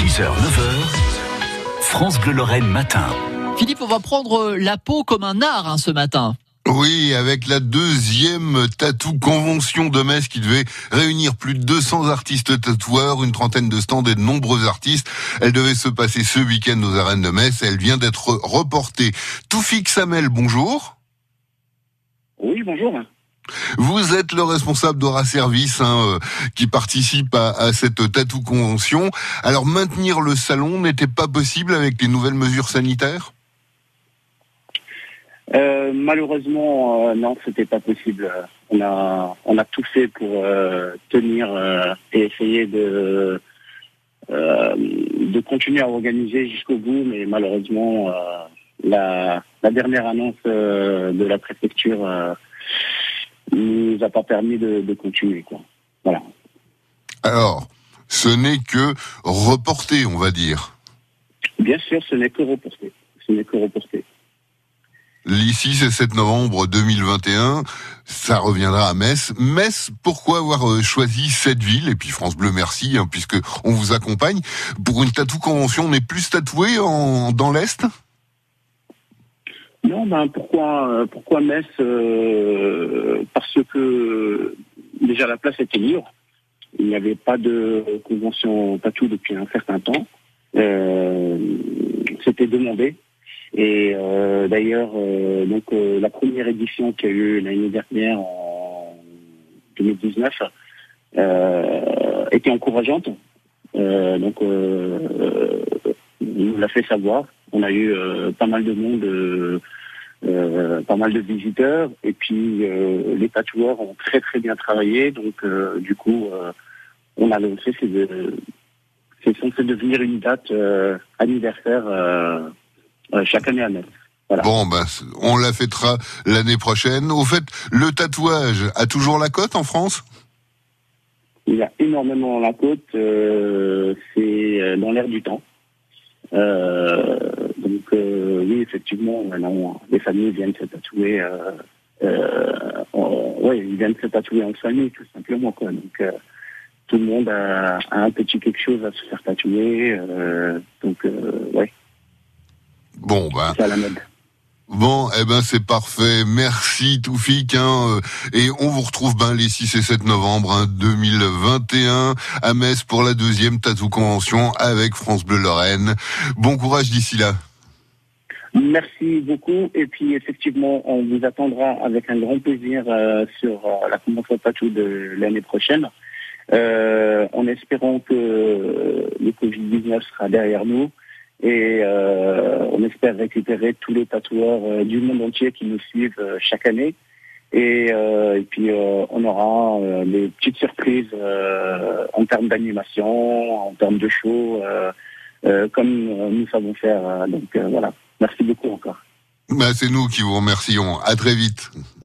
6h, 9h, France Bleu Lorraine matin. Philippe, on va prendre la peau comme un art hein, ce matin. Oui, avec la deuxième tatou convention de Metz qui devait réunir plus de 200 artistes tatoueurs, une trentaine de stands et de nombreux artistes. Elle devait se passer ce week-end aux arènes de Metz. Elle vient d'être reportée. Toufik Samel, bonjour. Oui, bonjour. Vous êtes le responsable d'Aura Service hein, euh, qui participe à, cette tatou convention. Alors maintenir le salon n'était pas possible avec les nouvelles mesures sanitaires? Euh, Malheureusement, euh, non, c'était pas possible. On a on a tout fait pour euh, tenir et essayer de de continuer à organiser jusqu'au bout, mais malheureusement, la dernière annonce de la préfecture nous a pas permis de, de continuer. Quoi. Voilà. Alors, ce n'est que reporté, on va dire. Bien sûr, ce n'est que reporté. Ce n'est que reporté. L'ici, c'est 7 novembre 2021. Ça reviendra à Metz. Metz, pourquoi avoir choisi cette ville? Et puis France Bleu, merci, hein, puisque on vous accompagne. Pour une tatou convention, on est plus tatoué en, dans l'Est? Non, ben pourquoi, pourquoi Metz euh, Parce que déjà la place était libre. Il n'y avait pas de convention tatou depuis un certain temps. Euh, C'était demandé. Et euh, d'ailleurs, euh, donc euh, la première édition qu'il y a eu l'année dernière en 2019 était encourageante. donc, on nous l'a fait savoir. On a eu pas mal de monde. Euh, pas mal de visiteurs et puis euh, les tatoueurs ont très très bien travaillé donc euh, du coup on a lancé c'est de c'est censé devenir une date anniversaire chaque année à Metz. Voilà. Bon, ben, on la fêtera l'année prochaine. Au fait, le tatouage a toujours la cote en France? Il y a énormément la cote. Euh, c'est dans l'air du temps. Euh, donc euh, oui, effectivement, maintenant, les familles viennent se tatouer. oui, ils viennent se tatouer en famille, tout simplement. Quoi. Donc tout le monde a, a, un petit quelque chose à se faire tatouer. donc ouais. Bon, ben. C'est à la mode. Bon, eh ben c'est parfait. Merci Toufik. Hein, et on vous retrouve ben les 6 et 7 novembre hein, 2021 à Metz pour la deuxième Tatou Convention avec France Bleu Lorraine. Bon courage d'ici là. Merci beaucoup. Et puis effectivement, on vous attendra avec un grand plaisir euh, sur euh, la convention Tatou de l'année prochaine. Euh, en espérant que le Covid-19 sera derrière nous et euh, on espère récupérer tous les tatoueurs euh, du monde entier qui nous suivent euh, chaque année. Et, et puis on aura des petites surprises en termes d'animation, en termes de show, comme nous savons faire. donc voilà, merci beaucoup encore. Bah, c'est nous qui vous remercions. À très vite.